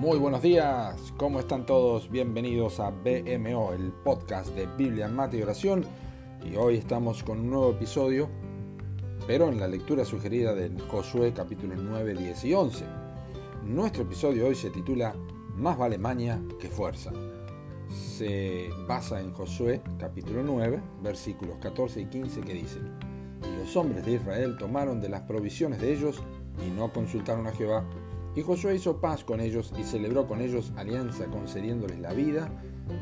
Muy buenos días, ¿cómo están todos? Bienvenidos a BMO, el podcast de Biblia, Mate y Oración. Y hoy estamos con un nuevo episodio, pero en la lectura sugerida de Josué capítulos 9, 10 y 11. Nuestro episodio hoy se titula Más vale maña que fuerza. Se basa en Josué capítulo 9, versículos 14 y 15 que dicen, Y los hombres de Israel tomaron de las provisiones de ellos y no consultaron a Jehová y Josué hizo paz con ellos y celebró con ellos alianza concediéndoles la vida,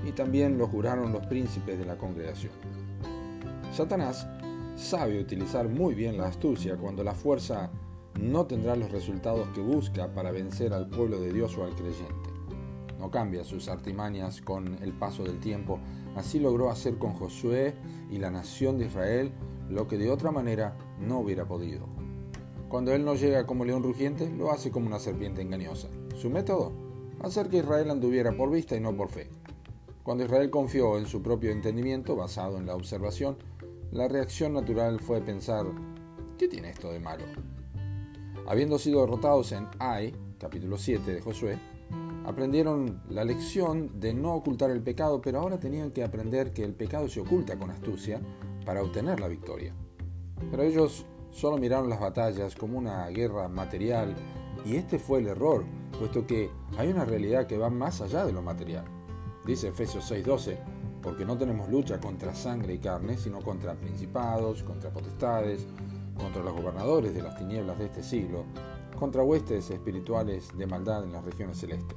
y también lo juraron los príncipes de la congregación. Satanás sabe utilizar muy bien la astucia cuando la fuerza no tendrá los resultados que busca para vencer al pueblo de Dios o al creyente. No cambia sus artimañas con el paso del tiempo, así logró hacer con Josué y la nación de Israel lo que de otra manera no hubiera podido. Cuando él no llega como león rugiente, lo hace como una serpiente engañosa. Su método, hacer que Israel anduviera por vista y no por fe. Cuando Israel confió en su propio entendimiento, basado en la observación, la reacción natural fue pensar, ¿qué tiene esto de malo? Habiendo sido derrotados en Ai, capítulo 7 de Josué, aprendieron la lección de no ocultar el pecado, pero ahora tenían que aprender que el pecado se oculta con astucia para obtener la victoria. Pero ellos solo miraron las batallas como una guerra material y este fue el error, puesto que hay una realidad que va más allá de lo material. Dice Efesios 6:12, porque no tenemos lucha contra sangre y carne, sino contra principados, contra potestades, contra los gobernadores de las tinieblas de este siglo, contra huestes espirituales de maldad en las regiones celestes.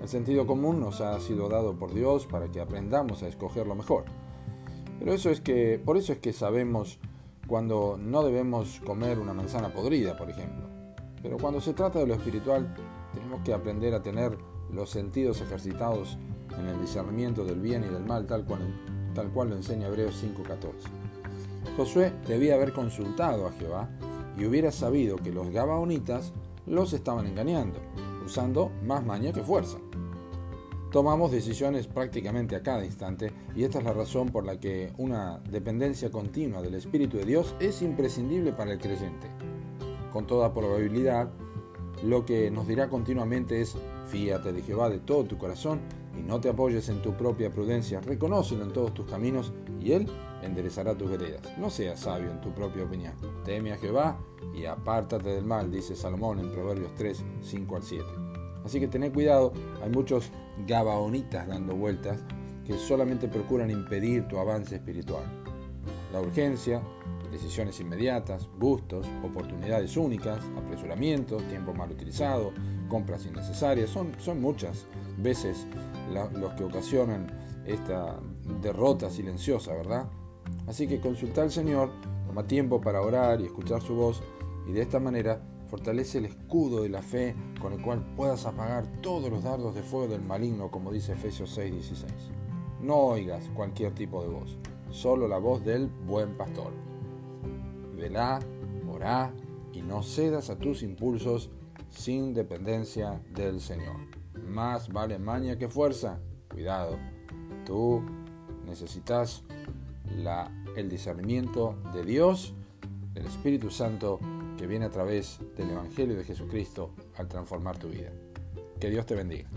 El sentido común nos ha sido dado por Dios para que aprendamos a escoger lo mejor. Pero eso es que, por eso es que sabemos cuando no debemos comer una manzana podrida, por ejemplo. Pero cuando se trata de lo espiritual, tenemos que aprender a tener los sentidos ejercitados en el discernimiento del bien y del mal, tal cual, tal cual lo enseña Hebreos 5.14. Josué debía haber consultado a Jehová y hubiera sabido que los gabaonitas los estaban engañando, usando más maña que fuerza. Tomamos decisiones prácticamente a cada instante y esta es la razón por la que una dependencia continua del Espíritu de Dios es imprescindible para el creyente. Con toda probabilidad, lo que nos dirá continuamente es, fíate de Jehová de todo tu corazón y no te apoyes en tu propia prudencia, reconócelo en todos tus caminos y Él enderezará tus veredas. No seas sabio en tu propia opinión. Teme a Jehová y apártate del mal, dice Salomón en Proverbios 3, 5 al 7. Así que tened cuidado, hay muchos gabaonitas dando vueltas que solamente procuran impedir tu avance espiritual. La urgencia, decisiones inmediatas, gustos, oportunidades únicas, apresuramientos, tiempo mal utilizado, compras innecesarias, son, son muchas veces los que ocasionan esta derrota silenciosa, ¿verdad? Así que consulta al Señor, toma tiempo para orar y escuchar su voz y de esta manera Fortalece el escudo de la fe con el cual puedas apagar todos los dardos de fuego del maligno, como dice Efesios 6:16. No oigas cualquier tipo de voz, solo la voz del buen pastor. Velá, orá y no cedas a tus impulsos sin dependencia del Señor. Más vale maña que fuerza. Cuidado, tú necesitas el discernimiento de Dios, del Espíritu Santo que viene a través del Evangelio de Jesucristo al transformar tu vida. Que Dios te bendiga.